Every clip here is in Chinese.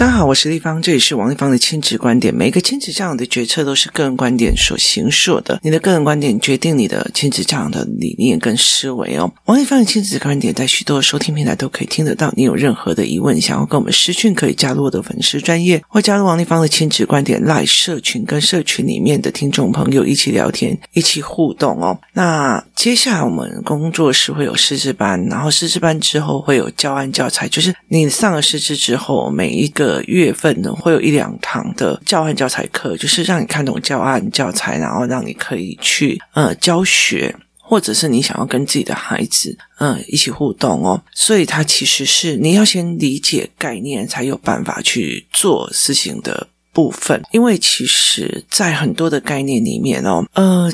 大家好，我是丽芳，这里是王丽芳的亲子观点。每一个亲子教养的决策都是个人观点所形塑的，你的个人观点决定你的亲子教养的理念跟思维哦。王丽芳的亲子观点在许多收听平台都可以听得到。你有任何的疑问，想要跟我们私讯，可以加入我的粉丝专业，或加入王丽芳的亲子观点 Live 社群，跟社群里面的听众朋友一起聊天，一起互动哦。那接下来我们工作室会有师资班，然后师资班之后会有教案教材，就是你上了师资之后，每一个。月份呢，会有一两堂的教案教材课，就是让你看懂教案教材，然后让你可以去呃教学，或者是你想要跟自己的孩子嗯、一起互动哦。所以它其实是你要先理解概念，才有办法去做事情的部分。因为其实，在很多的概念里面哦，呃。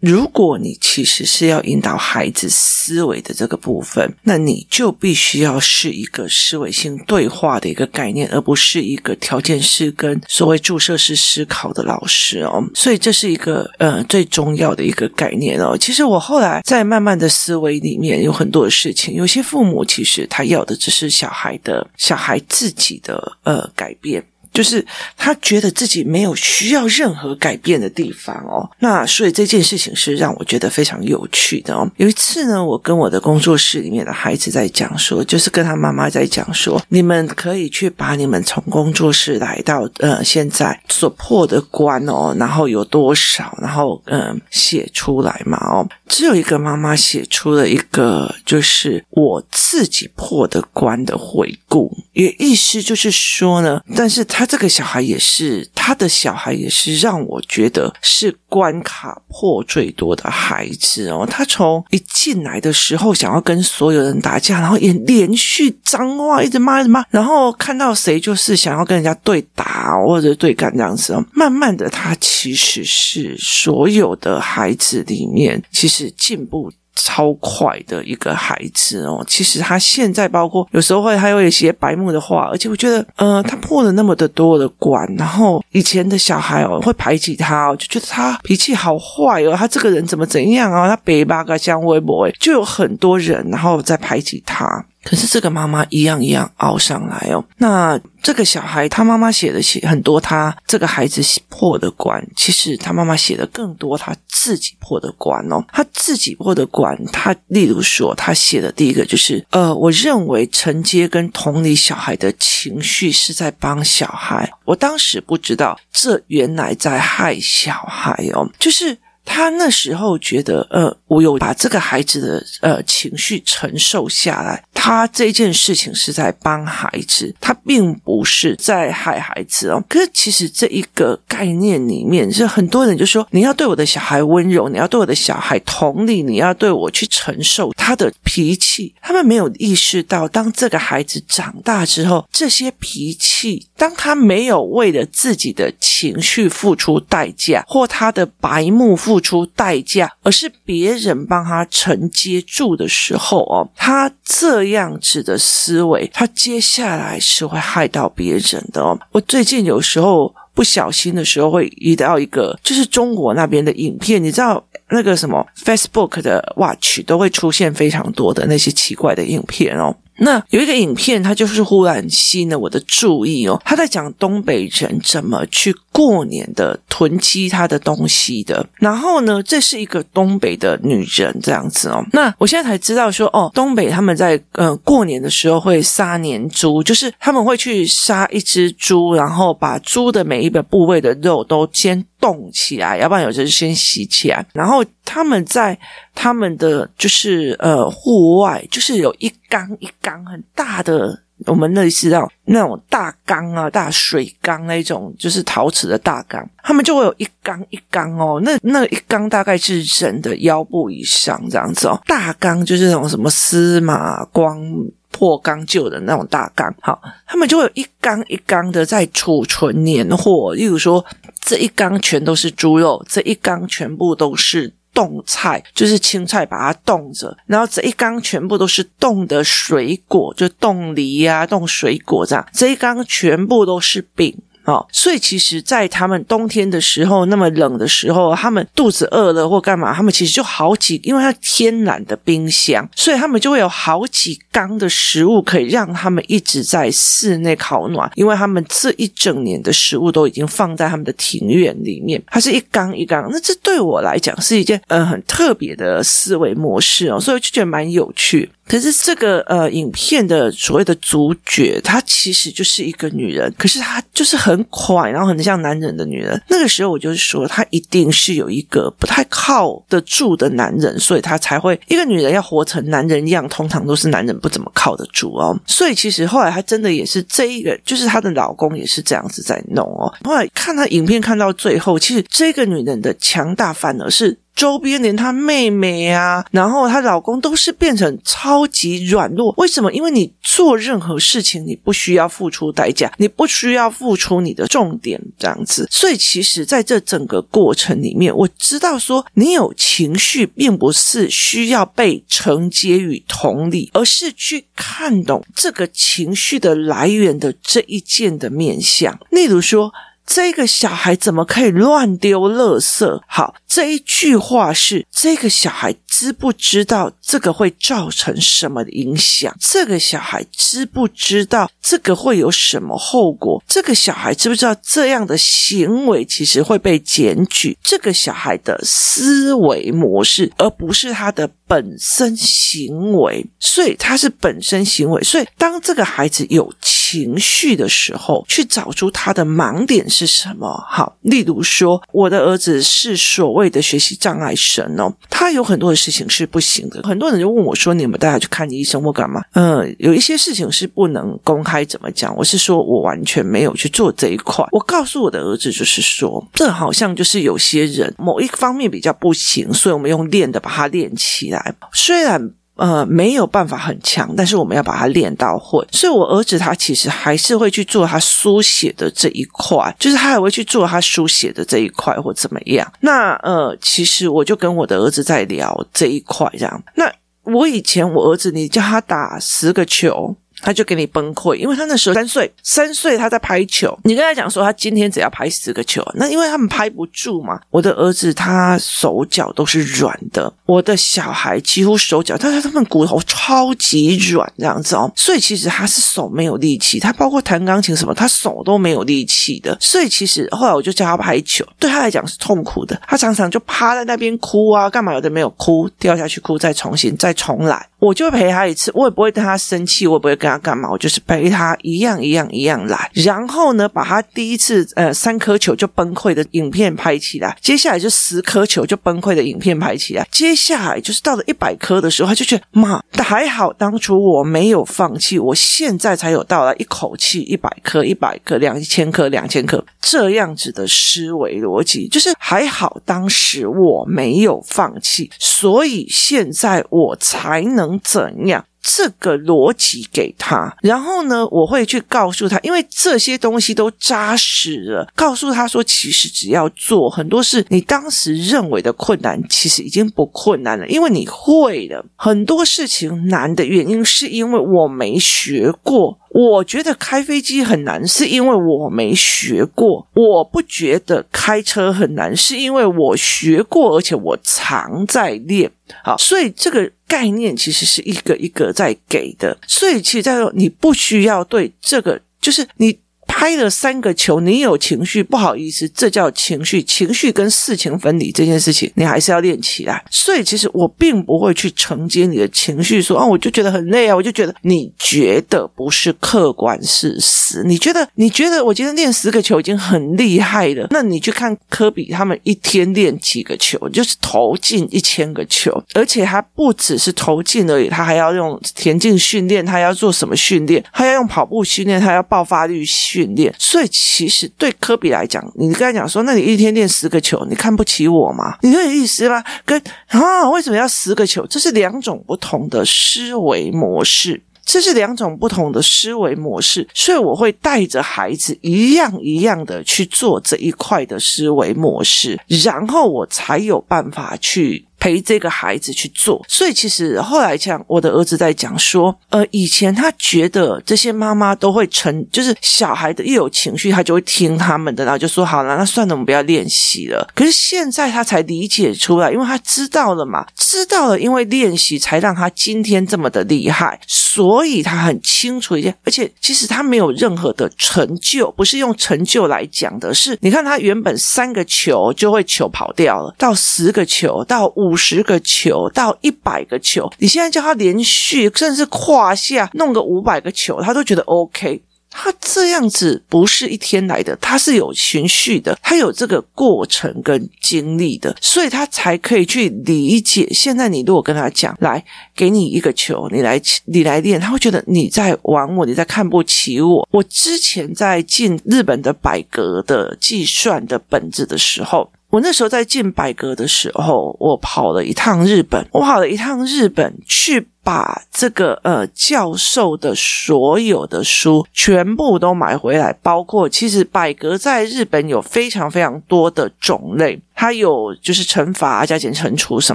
如果你其实是要引导孩子思维的这个部分，那你就必须要是一个思维性对话的一个概念，而不是一个条件式跟所谓注射式思考的老师哦。所以这是一个呃最重要的一个概念哦。其实我后来在慢慢的思维里面有很多的事情，有些父母其实他要的只是小孩的小孩自己的呃改变。就是他觉得自己没有需要任何改变的地方哦，那所以这件事情是让我觉得非常有趣的哦。有一次呢，我跟我的工作室里面的孩子在讲说，就是跟他妈妈在讲说，你们可以去把你们从工作室来到呃现在所破的关哦，然后有多少，然后嗯、写出来嘛哦。只有一个妈妈写出了一个，就是我自己破的关的回顾，也意思就是说呢，但是他。他这个小孩也是，他的小孩也是让我觉得是关卡破最多的孩子哦。他从一进来的时候想要跟所有人打架，然后也连续脏话一直骂一直骂，然后看到谁就是想要跟人家对打或者对干这样子。慢慢的，他其实是所有的孩子里面其实进步。超快的一个孩子哦，其实他现在包括有时候会还有一些白目的话，而且我觉得，呃，他破了那么的多的关，然后以前的小孩哦会排挤他哦，就觉得他脾气好坏哦，他这个人怎么怎样啊，他北八个像微博，就有很多人然后在排挤他。可是这个妈妈一样一样熬上来哦。那这个小孩，他妈妈写的写很多，他这个孩子破的关，其实他妈妈写的更多，他自己破的关哦。他自己破的关，他例如说，他写的第一个就是，呃，我认为承接跟同理小孩的情绪是在帮小孩。我当时不知道，这原来在害小孩哦，就是。他那时候觉得，呃，我有把这个孩子的呃情绪承受下来，他这件事情是在帮孩子，他并不是在害孩子哦。可是其实这一个概念里面，是很多人就说，你要对我的小孩温柔，你要对我的小孩同理，你要对我去承受他的脾气。他们没有意识到，当这个孩子长大之后，这些脾气，当他没有为了自己的情绪付出代价，或他的白目付。付出代价，而是别人帮他承接住的时候哦，他这样子的思维，他接下来是会害到别人的哦。我最近有时候不小心的时候会遇到一个，就是中国那边的影片，你知道那个什么 Facebook 的 Watch 都会出现非常多的那些奇怪的影片哦。那有一个影片，它就是忽然吸引了我的注意哦。他在讲东北人怎么去过年的囤积他的东西的。然后呢，这是一个东北的女人这样子哦。那我现在才知道说，哦，东北他们在呃过年的时候会杀年猪，就是他们会去杀一只猪，然后把猪的每一个部位的肉都先冻起来，要不然有时候先洗起来，然后他们在他们的就是呃户外，就是有一缸一缸很大的，我们类似那种那种大缸啊，大水缸那种，就是陶瓷的大缸，他们就会有一缸一缸哦，那那一缸大概是人的腰部以上这样子哦，大缸就是那种什么司马光破缸旧的那种大缸，好，他们就会有一缸一缸的在储存年货，例如说。这一缸全都是猪肉，这一缸全部都是冻菜，就是青菜，把它冻着。然后这一缸全部都是冻的水果，就冻梨呀、冻水果这样。这一缸全部都是饼。哦，所以其实，在他们冬天的时候，那么冷的时候，他们肚子饿了或干嘛，他们其实就好几，因为它天然的冰箱，所以他们就会有好几缸的食物可以让他们一直在室内烤暖，因为他们这一整年的食物都已经放在他们的庭院里面，它是一缸一缸。那这对我来讲是一件呃很特别的思维模式哦，所以我就觉得蛮有趣。可是这个呃，影片的所谓的主角，她其实就是一个女人，可是她就是很快，然后很像男人的女人。那个时候我就是说，她一定是有一个不太靠得住的男人，所以她才会一个女人要活成男人一样，通常都是男人不怎么靠得住哦。所以其实后来她真的也是这一个，就是她的老公也是这样子在弄哦。后来看她影片看到最后，其实这个女人的强大反而是。周边连她妹妹啊，然后她老公都是变成超级软弱。为什么？因为你做任何事情，你不需要付出代价，你不需要付出你的重点，这样子。所以，其实在这整个过程里面，我知道说，你有情绪，并不是需要被承接与同理，而是去看懂这个情绪的来源的这一件的面向。例如说。这个小孩怎么可以乱丢垃圾？好，这一句话是这个小孩知不知道这个会造成什么影响？这个小孩知不知道这个会有什么后果？这个小孩知不知道这样的行为其实会被检举？这个小孩的思维模式，而不是他的本身行为，所以他是本身行为。所以当这个孩子有情绪的时候，去找出他的盲点是什么？好，例如说，我的儿子是所谓的学习障碍生哦，他有很多的事情是不行的。很多人就问我说：“你们带他去看医生或干嘛？”嗯，有一些事情是不能公开怎么讲。我是说我完全没有去做这一块。我告诉我的儿子，就是说，这好像就是有些人某一方面比较不行，所以我们用练的把它练起来。虽然。呃，没有办法很强，但是我们要把它练到会。所以，我儿子他其实还是会去做他书写的这一块，就是他还会去做他书写的这一块或怎么样。那呃，其实我就跟我的儿子在聊这一块，这样。那我以前我儿子，你叫他打十个球。他就给你崩溃，因为他那时候三岁，三岁他在拍球。你跟他讲说，他今天只要拍十个球，那因为他们拍不住嘛。我的儿子他手脚都是软的，我的小孩几乎手脚，但是他们骨头超级软这样子哦。所以其实他是手没有力气，他包括弹钢琴什么，他手都没有力气的。所以其实后来我就叫他拍球，对他来讲是痛苦的。他常常就趴在那边哭啊，干嘛有的没有哭，掉下去哭，再重新再重来。我就陪他一次，我也不会跟他生气，我也不会跟。要干嘛？我就是陪他一样一样一样来，然后呢，把他第一次呃三颗球就崩溃的影片拍起来，接下来就十颗球就崩溃的影片拍起来，接下来就是到了一百颗的时候，他就觉得妈，还好当初我没有放弃，我现在才有到了一口气一百颗一百颗两千颗两千颗这样子的思维逻辑，就是还好当时我没有放弃，所以现在我才能怎样。这个逻辑给他，然后呢，我会去告诉他，因为这些东西都扎实了。告诉他说，其实只要做很多事，你当时认为的困难，其实已经不困难了，因为你会了。很多事情难的原因，是因为我没学过。我觉得开飞机很难，是因为我没学过。我不觉得开车很难，是因为我学过，而且我常在练。好，所以这个概念其实是一个一个在给的。所以其实在说，你不需要对这个，就是你。拍了三个球，你有情绪，不好意思，这叫情绪。情绪跟事情分离这件事情，你还是要练起来。所以，其实我并不会去承接你的情绪，说啊，我就觉得很累啊，我就觉得你觉得不是客观事实。你觉得你觉得我今天练十个球已经很厉害了，那你去看科比他们一天练几个球，就是投进一千个球，而且还不只是投进而已，他还要用田径训练，他要做什么训练？他要用跑步训练，他要爆发力训。练，所以其实对科比来讲，你跟他讲说，那你一天练十个球，你看不起我吗？你有意思吗？跟啊，为什么要十个球？这是两种不同的思维模式，这是两种不同的思维模式，所以我会带着孩子一样一样的去做这一块的思维模式，然后我才有办法去。陪这个孩子去做。所以其实后来像我的儿子在讲说，呃，以前他觉得这些妈妈都会成，就是小孩的一有情绪，他就会听他们的，然后就说好了，那算了，我们不要练习了。可是现在他才理解出来，因为他知道了嘛，知道了，因为练习才让他今天这么的厉害，所以他很清楚一件，而且其实他没有任何的成就，不是用成就来讲的，是你看他原本三个球就会球跑掉了，到十个球，到五十个球，到一百个球，你现在叫他连续，甚至胯下弄个五百个球，他都觉得 OK。他这样子不是一天来的，他是有循序的，他有这个过程跟经历的，所以他才可以去理解。现在你如果跟他讲，来给你一个球，你来你来练，他会觉得你在玩我，你在看不起我。我之前在进日本的百格的计算的本子的时候，我那时候在进百格的时候，我跑了一趟日本，我跑了一趟日本去。把这个呃教授的所有的书全部都买回来，包括其实百格在日本有非常非常多的种类。它有就是乘法、加减、乘除什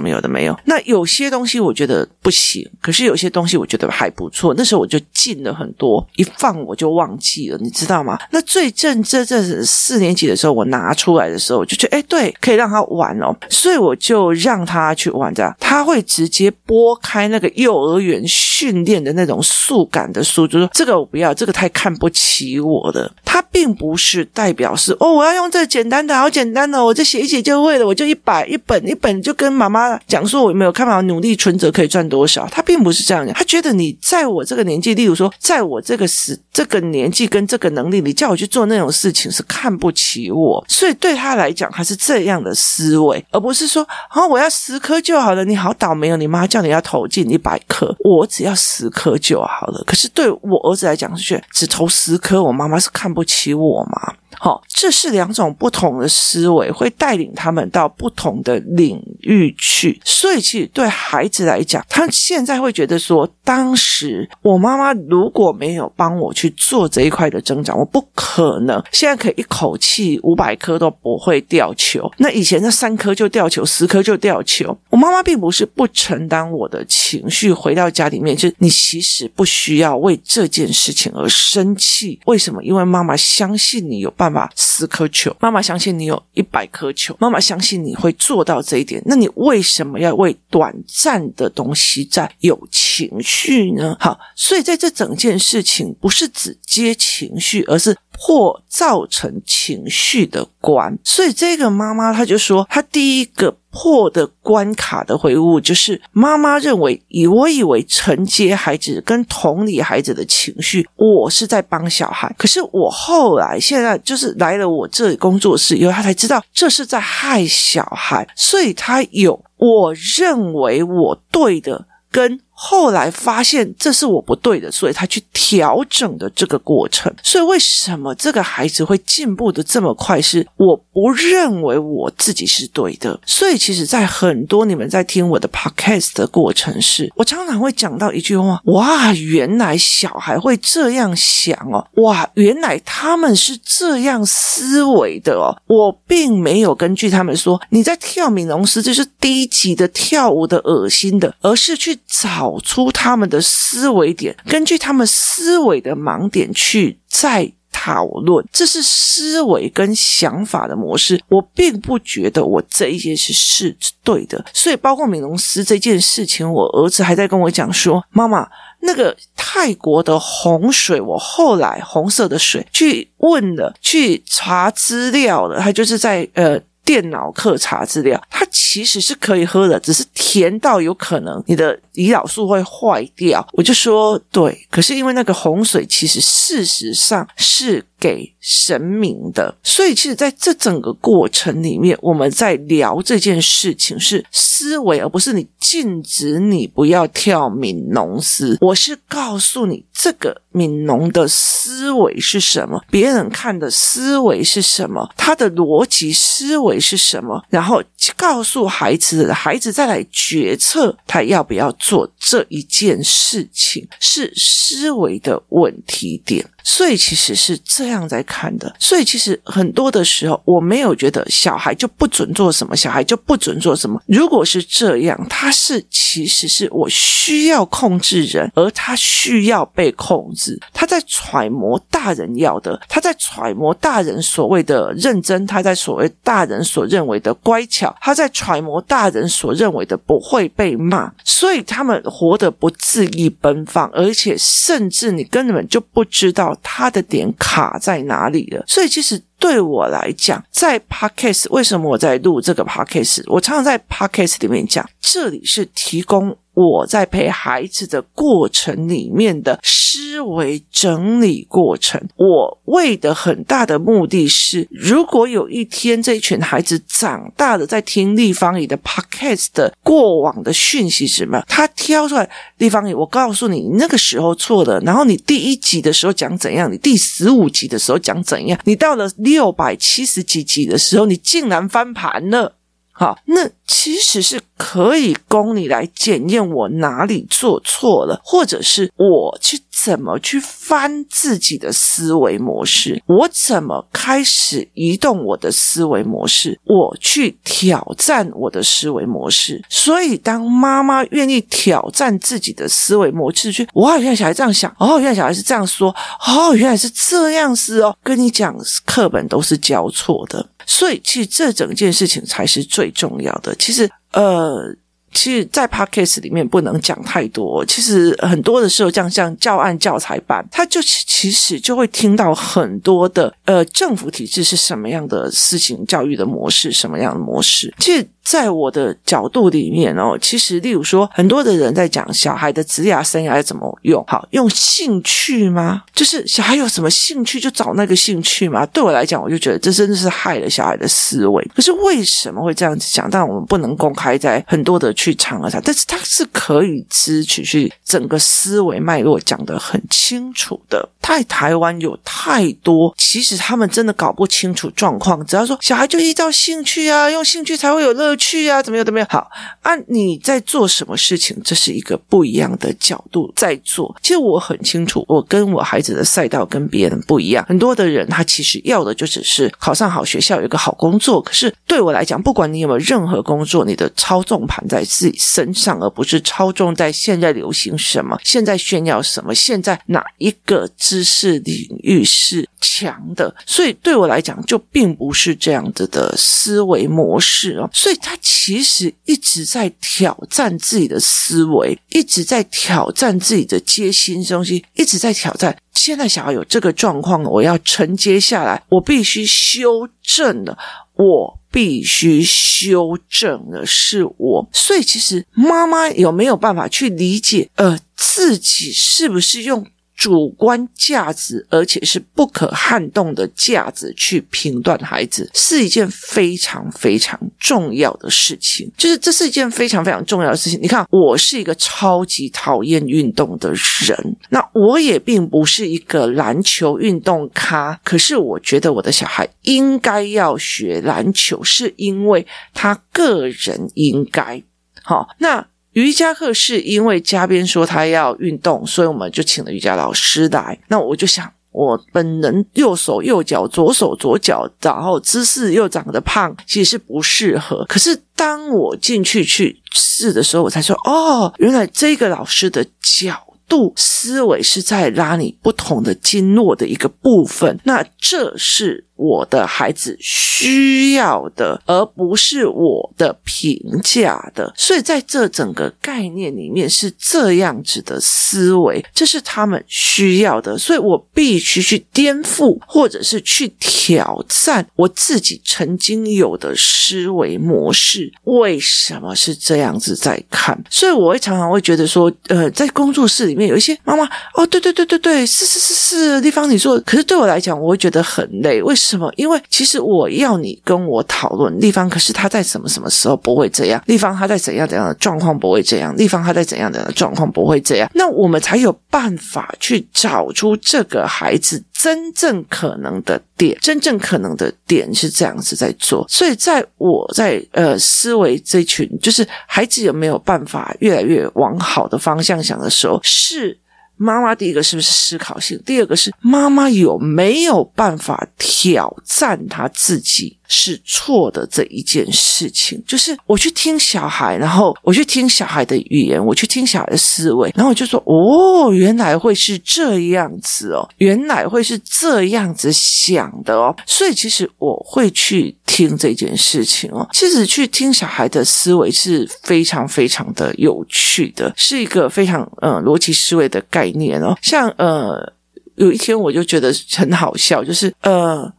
么有的没有。那有些东西我觉得不行，可是有些东西我觉得还不错。那时候我就进了很多，一放我就忘记了，你知道吗？那最正这这四年级的时候，我拿出来的时候，我就觉得哎，对，可以让他玩哦，所以我就让他去玩这样。他会直接拨开那个幼儿园训练的那种速感的书，就说这个我不要，这个太看不起我了。并不是代表是哦，我要用这简单的，好简单的，我这写一写就。为了我就一百一本一本就跟妈妈讲说，我没有看好努力存折可以赚多少？他并不是这样讲，他觉得你在我这个年纪，例如说在我这个时这个年纪跟这个能力，你叫我去做那种事情是看不起我，所以对他来讲他是这样的思维，而不是说啊我要十颗就好了。你好倒霉哦，你妈叫你要投进一百颗，我只要十颗就好了。可是对我儿子来讲是，只投十颗，我妈妈是看不起起我吗？好，这是两种不同的思维，会带领他们到不同的领域去。所以，其实对孩子来讲，他现在会觉得说，当时我妈妈如果没有帮我去做这一块的增长，我不可能现在可以一口气五百颗都不会掉球。那以前那三颗就掉球，十颗就掉球。我妈妈并不是不承担我的情绪，回到家里面，就你其实不需要为这件事情而生气。为什么？因为妈妈相信你有办法。妈妈十颗球，妈妈相信你有一百颗球，妈妈相信你会做到这一点。那你为什么要为短暂的东西在有情绪呢？好，所以在这整件事情不是只接情绪，而是破造成情绪的关。所以这个妈妈她就说，她第一个。破的关卡的回悟，就是妈妈认为，以我以为承接孩子跟同理孩子的情绪，我是在帮小孩。可是我后来现在就是来了我这里工作室以后，他才知道这是在害小孩，所以他有我认为我对的跟。后来发现这是我不对的，所以他去调整的这个过程。所以为什么这个孩子会进步的这么快？是我不认为我自己是对的。所以其实，在很多你们在听我的 podcast 的过程是，我常常会讲到一句话：哇，原来小孩会这样想哦！哇，原来他们是这样思维的哦！我并没有根据他们说你在跳米龙斯，这是低级的跳舞的恶心的，而是去找。找出他们的思维点，根据他们思维的盲点去再讨论，这是思维跟想法的模式。我并不觉得我这一件事是对的，所以包括美容师这件事情，我儿子还在跟我讲说：“妈妈，那个泰国的洪水，我后来红色的水去问了，去查资料了，他就是在呃。”电脑课查资料，它其实是可以喝的，只是甜到有可能你的胰岛素会坏掉。我就说对，可是因为那个洪水，其实事实上是给神明的，所以其实在这整个过程里面，我们在聊这件事情是思维，而不是你禁止你不要跳悯农斯。我是告诉你，这个悯农的思维是什么，别人看的思维是什么，他的逻辑思维是什么，然后告诉孩子，孩子再来决策他要不要做这一件事情，是思维的问题点。所以其实是这样在看的。所以其实很多的时候，我没有觉得小孩就不准做什么，小孩就不准做什么。如果是这样，他是其实是我需要控制人，而他需要被控制。他在揣摩大人要的，他在揣摩大人所谓的认真，他在所谓大人所认为的乖巧，他在揣摩大人所认为的不会被骂。所以他他们活得不恣意奔放，而且甚至你根本就不知道。他的点卡在哪里了？所以其实对我来讲，在 Podcast 为什么我在录这个 Podcast？我常常在 Podcast 里面讲，这里是提供。我在陪孩子的过程里面的思维整理过程，我为的很大的目的是，如果有一天这一群孩子长大了，在听立方体的 podcast 的过往的讯息什么，他挑出来立方体，我告诉你，你那个时候错了，然后你第一集的时候讲怎样，你第十五集的时候讲怎样，你到了六百七十几集的时候，你竟然翻盘了。好，那其实是可以供你来检验我哪里做错了，或者是我去怎么去翻自己的思维模式，我怎么开始移动我的思维模式，我去挑战我的思维模式。所以，当妈妈愿意挑战自己的思维模式，去哇，原来小孩这样想，哦，原来小孩是这样说，哦，原来是这样子哦，跟你讲，课本都是教错的。所以，其实这整件事情才是最重要的。其实，呃，其实，在 Podcast 里面不能讲太多。其实很多的时候，像像教案教材版，他就其实就会听到很多的，呃，政府体制是什么样的事情，教育的模式什么样的模式。其实。在我的角度里面哦，其实例如说，很多的人在讲小孩的职业生涯怎么用，好，用兴趣吗？就是小孩有什么兴趣就找那个兴趣吗？对我来讲，我就觉得这真的是害了小孩的思维。可是为什么会这样子讲？但我们不能公开在很多的去场合上，但是他是可以支取去整个思维脉络讲得很清楚的。在台湾有太多，其实他们真的搞不清楚状况。只要说小孩就依照兴趣啊，用兴趣才会有乐趣啊，怎么样怎么样？好，啊，你在做什么事情？这是一个不一样的角度在做。其实我很清楚，我跟我孩子的赛道跟别人不一样。很多的人他其实要的就只是考上好学校，有个好工作。可是对我来讲，不管你有没有任何工作，你的操纵盘在自己身上，而不是操纵在现在流行什么，现在炫耀什么，现在哪一个知识领域是强的。所以对我来讲，就并不是这样子的思维模式哦。所以他其实一直在挑战自己的思维，一直在挑战自己的接新东西，一直在挑战。现在小孩有这个状况，我要承接下来，我必须修正了，我必须修正的是我。所以其实妈妈有没有办法去理解，呃，自己是不是用？主观价值，而且是不可撼动的价值，去评断孩子是一件非常非常重要的事情。就是这是一件非常非常重要的事情。你看，我是一个超级讨厌运动的人，那我也并不是一个篮球运动咖。可是，我觉得我的小孩应该要学篮球，是因为他个人应该好。那。瑜伽课是因为嘉宾说他要运动，所以我们就请了瑜伽老师来。那我就想，我本人右手右脚，左手左脚，然后姿势又长得胖，其实不适合。可是当我进去去试的时候，我才说，哦，原来这个老师的角度思维是在拉你不同的经络的一个部分。那这是。我的孩子需要的，而不是我的评价的。所以在这整个概念里面是这样子的思维，这是他们需要的。所以我必须去颠覆，或者是去挑战我自己曾经有的思维模式。为什么是这样子在看？所以我会常常会觉得说，呃，在工作室里面有一些妈妈，哦，对对对对对，是是是是，丽芳你说，可是对我来讲，我会觉得很累。为什么？什么？因为其实我要你跟我讨论立方，可是他在什么什么时候不会这样？立方他在怎样怎样的状况不会这样？立方他在怎样怎样的状况不会这样？那我们才有办法去找出这个孩子真正可能的点，真正可能的点是这样子在做。所以，在我在呃思维这群，就是孩子有没有办法越来越往好的方向想的时候，是。妈妈第一个是不是思考性？第二个是妈妈有没有办法挑战她自己？是错的这一件事情，就是我去听小孩，然后我去听小孩的语言，我去听小孩的思维，然后我就说：哦，原来会是这样子哦，原来会是这样子想的哦。所以其实我会去听这件事情哦。其实去听小孩的思维是非常非常的有趣的，是一个非常呃逻辑思维的概念哦。像呃有一天我就觉得很好笑，就是呃。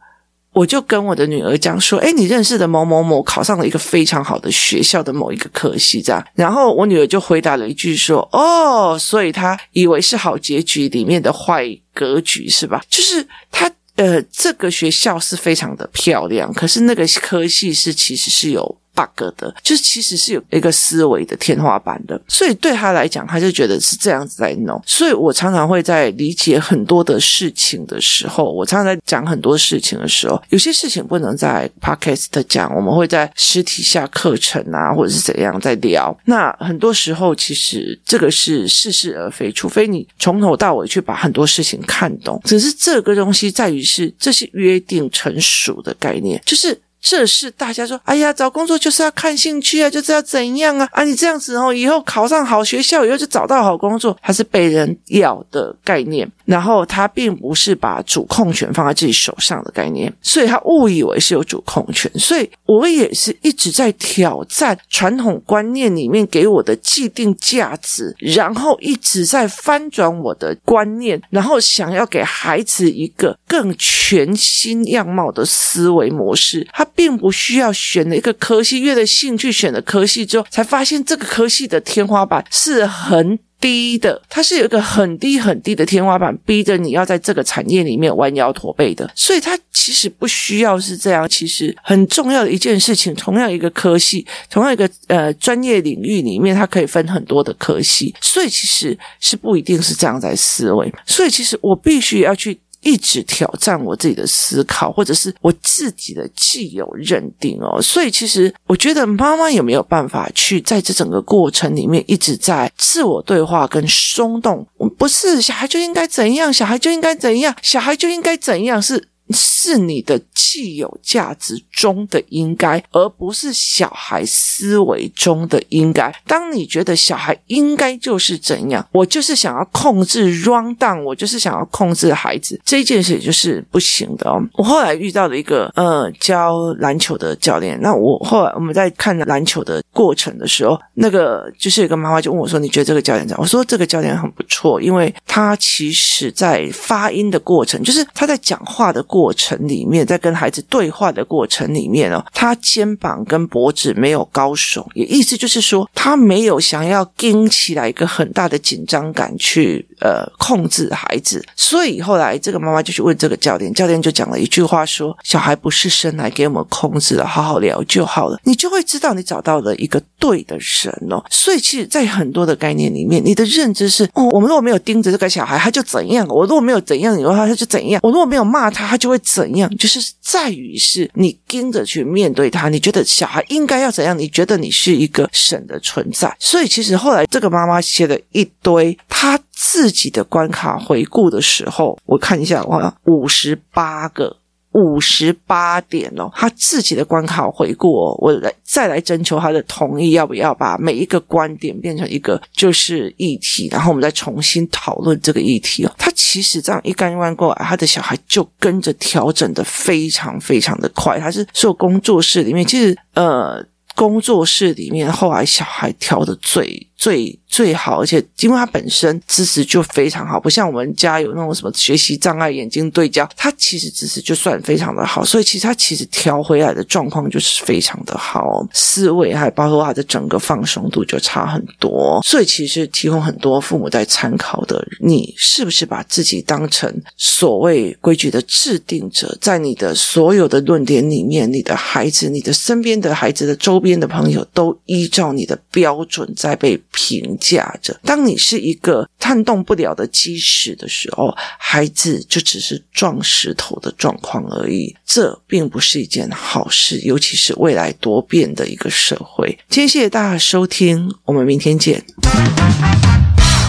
我就跟我的女儿讲说：“诶，你认识的某某某考上了一个非常好的学校的某一个科系，这样。”然后我女儿就回答了一句说：“哦，所以她以为是好结局里面的坏格局是吧？就是她呃，这个学校是非常的漂亮，可是那个科系是其实是有。” Bug 的，就是其实是有一个思维的天花板的，所以对他来讲，他就觉得是这样子在弄。所以我常常会在理解很多的事情的时候，我常常在讲很多事情的时候，有些事情不能在 podcast 讲，我们会在实体下课程啊，或者是怎样在聊。那很多时候，其实这个是似是而非，除非你从头到尾去把很多事情看懂。只是这个东西在于是，这是约定成熟的概念，就是。这是大家说，哎呀，找工作就是要看兴趣啊，就是要怎样啊？啊，你这样子哦，以后考上好学校，以后就找到好工作，还是被人要的概念。然后他并不是把主控权放在自己手上的概念，所以他误以为是有主控权。所以我也是一直在挑战传统观念里面给我的既定价值，然后一直在翻转我的观念，然后想要给孩子一个更全新样貌的思维模式。他并不需要选了一个科系，越了兴趣选了科系之后，才发现这个科系的天花板是很。低的，它是有一个很低很低的天花板，逼着你要在这个产业里面弯腰驼背的。所以它其实不需要是这样。其实很重要的一件事情，同样一个科系，同样一个呃专业领域里面，它可以分很多的科系。所以其实是不一定是这样在思维。所以其实我必须要去。一直挑战我自己的思考，或者是我自己的既有认定哦。所以，其实我觉得妈妈有没有办法去在这整个过程里面一直在自我对话跟松动？不是小孩就应该怎样，小孩就应该怎样，小孩就应该怎样是。是你的既有价值中的应该，而不是小孩思维中的应该。当你觉得小孩应该就是怎样，我就是想要控制 run down，我就是想要控制孩子，这件事就是不行的哦。我后来遇到了一个呃教篮球的教练，那我后来我们在看篮球的过程的时候，那个就是有个妈妈就问我说：“你觉得这个教练怎样？”我说：“这个教练很不错，因为他其实在发音的过程，就是他在讲话的过程。”过程里面，在跟孩子对话的过程里面哦，他肩膀跟脖子没有高耸，也意思就是说，他没有想要盯起来一个很大的紧张感去呃控制孩子，所以后来这个妈妈就去问这个教练，教练就讲了一句话说：“小孩不是生来给我们控制的，好好聊就好了。”你就会知道你找到了一个对的人哦。所以其实，在很多的概念里面，你的认知是：哦，我们如果没有盯着这个小孩，他就怎样；我如果没有怎样以后，他就怎样；我如果没有骂他，他就。会怎样？就是在于是你跟着去面对他，你觉得小孩应该要怎样？你觉得你是一个神的存在，所以其实后来这个妈妈写了一堆她自己的关卡回顾的时候，我看一下，哇，五十八个。五十八点哦，他自己的关卡回顾哦，我来再来征求他的同意，要不要把每一个观点变成一个就是议题，然后我们再重新讨论这个议题哦。他其实这样一干一干过来，他的小孩就跟着调整的非常非常的快。他是所有工作室里面，其实呃，工作室里面后来小孩调的最最最好，而且因为他本身知识就非常好，不像我们家有那种什么学习障碍、眼睛对焦，他其实知识就算非常的好，所以其实他其实调回来的状况就是非常的好，思维还包括他的整个放松度就差很多，所以其实提供很多父母在参考的，你是不是把自己当成所谓规矩的制定者，在你的所有的论点里面，你的孩子、你的身边的孩子的周边的朋友都依照你的标准在被评价着。当你是一个撼动不了的基石的时候，孩子就只是撞石头的状况而已。这并不是一件好事，尤其是未来多变的一个社会。今天谢谢大家收听，我们明天见。